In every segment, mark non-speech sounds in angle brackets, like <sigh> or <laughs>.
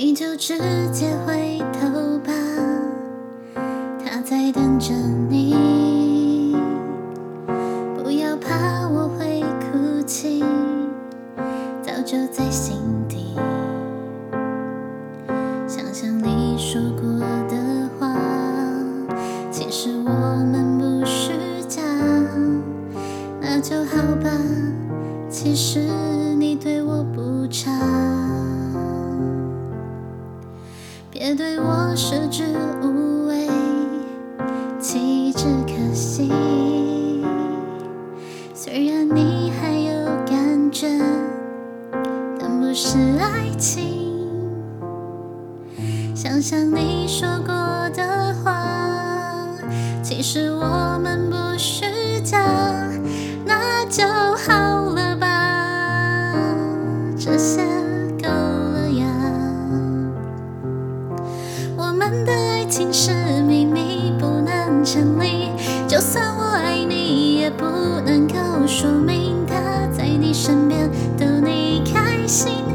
你就直接回头吧，他在等着你。不要怕我会哭泣，早就在心底。想想你说过的话，其实我们不是假，那就好吧。其实想想你说过的话，其实我们不是假，那就好了吧，这些够了呀。我们的爱情是秘密，不能成立。就算我爱你，也不能够说明他在你身边逗你开心。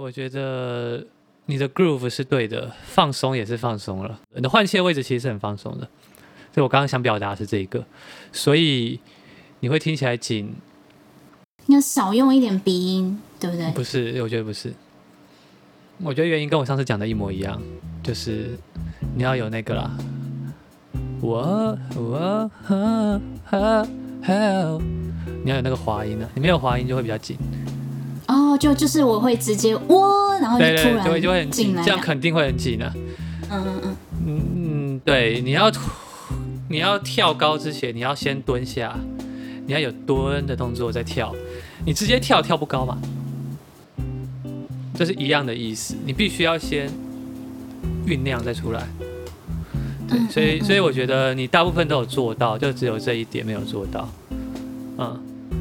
我觉得你的 groove 是对的，放松也是放松了。你的换气的位置其实是很放松的，所以我刚刚想表达的是这一个，所以你会听起来紧，你要少用一点鼻音，对不对？不是？我觉得不是。我觉得原因跟我上次讲的一模一样，就是你要有那个啦，我我哈哈你要有那个滑音啊，你没有滑音就会比较紧，哦，就就是我会直接喔，然后就突然就会就会很紧，这样肯定会很紧啊。嗯嗯嗯，嗯嗯，对，你要你要跳高之前，你要先蹲下，你要有蹲的动作再跳，你直接跳跳不高嘛，这是一样的意思，你必须要先酝酿再出来。对，嗯所以嗯所以我觉得你大部分都有做到，就只有这一点没有做到。嗯，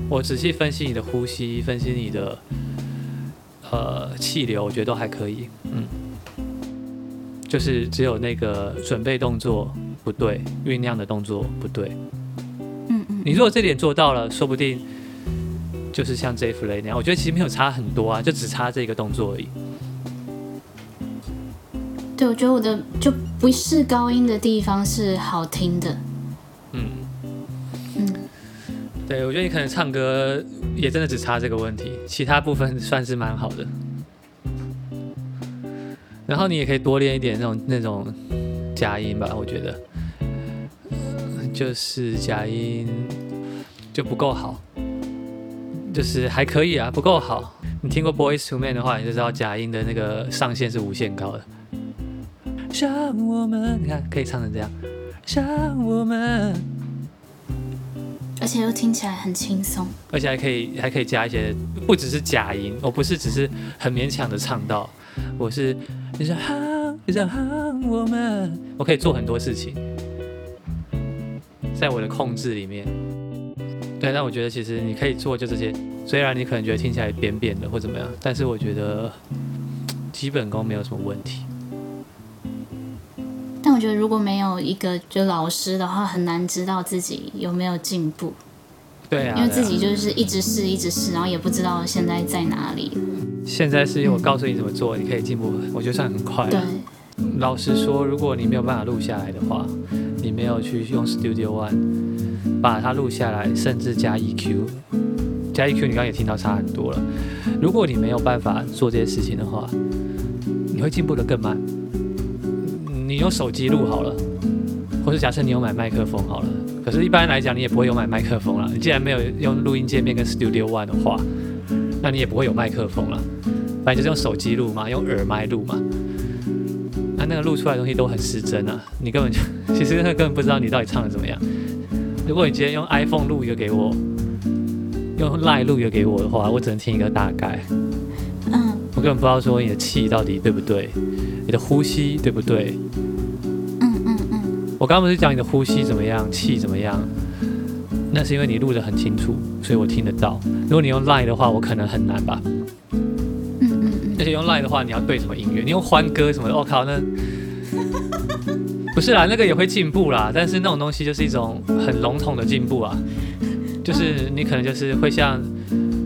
我仔细分析你的呼吸，分析你的呃气流，我觉得都还可以。嗯，就是只有那个准备动作不对，酝酿的动作不对。嗯嗯，你如果这点做到了，说不定就是像 J f l a y 那样，我觉得其实没有差很多啊，就只差这个动作而已。对，我觉得我的就不是高音的地方是好听的，嗯，嗯，对，我觉得你可能唱歌也真的只差这个问题，其他部分算是蛮好的。然后你也可以多练一点那种那种假音吧，我觉得，就是假音就不够好，就是还可以啊，不够好。你听过 Boys to Man 的话，你就知道假音的那个上限是无限高的。像我们，你看可以唱成这样，像我们。而且又听起来很轻松。而且还可以还可以加一些，不只是假音，我不是只是很勉强的唱到，我是你说哈，你说哈，我们，我可以做很多事情，在我的控制里面。对，但我觉得其实你可以做就这些，虽然你可能觉得听起来扁扁的或怎么样，但是我觉得基本功没有什么问题。但我觉得如果没有一个就老师的话，很难知道自己有没有进步，对啊，因为自己就是一直试一直试，然后也不知道现在在哪里。现在是我告诉你怎么做，你可以进步，我觉得算很快了。对，老实说，如果你没有办法录下来的话，你没有去用 Studio One 把它录下来，甚至加 EQ，加 EQ 你刚刚也听到差很多了。如果你没有办法做这些事情的话，你会进步的更慢。你用手机录好了，或是假设你有买麦克风好了，可是一般来讲你也不会有买麦克风了。你既然没有用录音界面跟 Studio One 的话，那你也不会有麦克风了。反正就是用手机录嘛，用耳麦录嘛。那那个录出来的东西都很失真啊，你根本就 <laughs> 其实根本不知道你到底唱的怎么样。如果你今天用 iPhone 录一个给我，用 Line 录一个给我的话，我只能听一个大概，嗯，我根本不知道说你的气到底对不对，你的呼吸对不对。嗯嗯嗯，我刚刚不是讲你的呼吸怎么样，气怎么样？那是因为你录的很清楚，所以我听得到。如果你用 Line 的话，我可能很难吧。嗯嗯而且用 Line 的话，你要对什么音乐？你用欢歌什么的，我、靠，那 <laughs> 不是啦，那个也会进步啦。但是那种东西就是一种很笼统的进步啊，<laughs> 就是你可能就是会像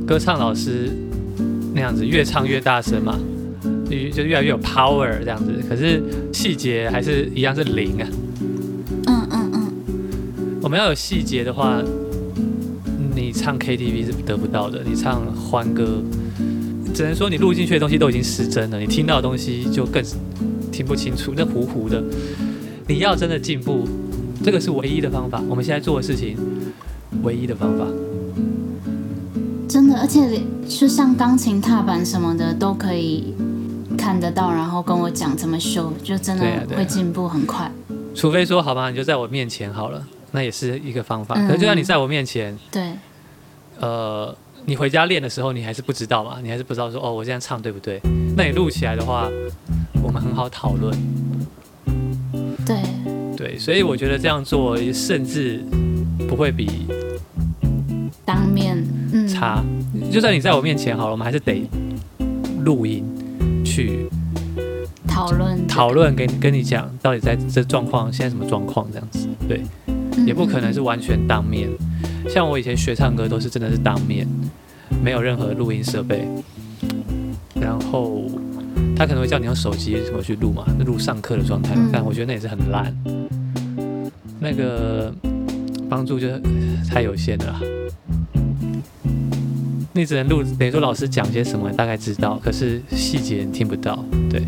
歌唱老师那样子，越唱越大声嘛，越就越来越有 power 这样子。可是细节还是一样是零啊。我们要有细节的话，你唱 KTV 是得不到的。你唱欢歌，只能说你录进去的东西都已经失真了，你听到的东西就更听不清楚，那糊糊的。你要真的进步，这个是唯一的方法。我们现在做的事情，唯一的方法。真的，而且就像钢琴踏板什么的都可以看得到，然后跟我讲怎么修，就真的会进步很快。除非说好吧，你就在我面前好了，那也是一个方法。嗯可是就算你在我面前，对，呃，你回家练的时候，你还是不知道嘛，你还是不知道说哦，我这样唱对不对？那你录起来的话，我们很好讨论。对，对，所以我觉得这样做甚至不会比当面，嗯，差。就算你在我面前好了，我们还是得录音去讨论讨论，跟跟你讲到底在这状况现在什么状况这样子。对，嗯也不可能是完全当面。像我以前学唱歌都是真的是当面，没有任何录音设备，然后他可能会叫你用手机什么去录嘛，录上课的状态但我觉得那也是很烂，那个帮助就太有限了啦。你只能录，等于说老师讲些什么，你大概知道，可是细节你听不到。对，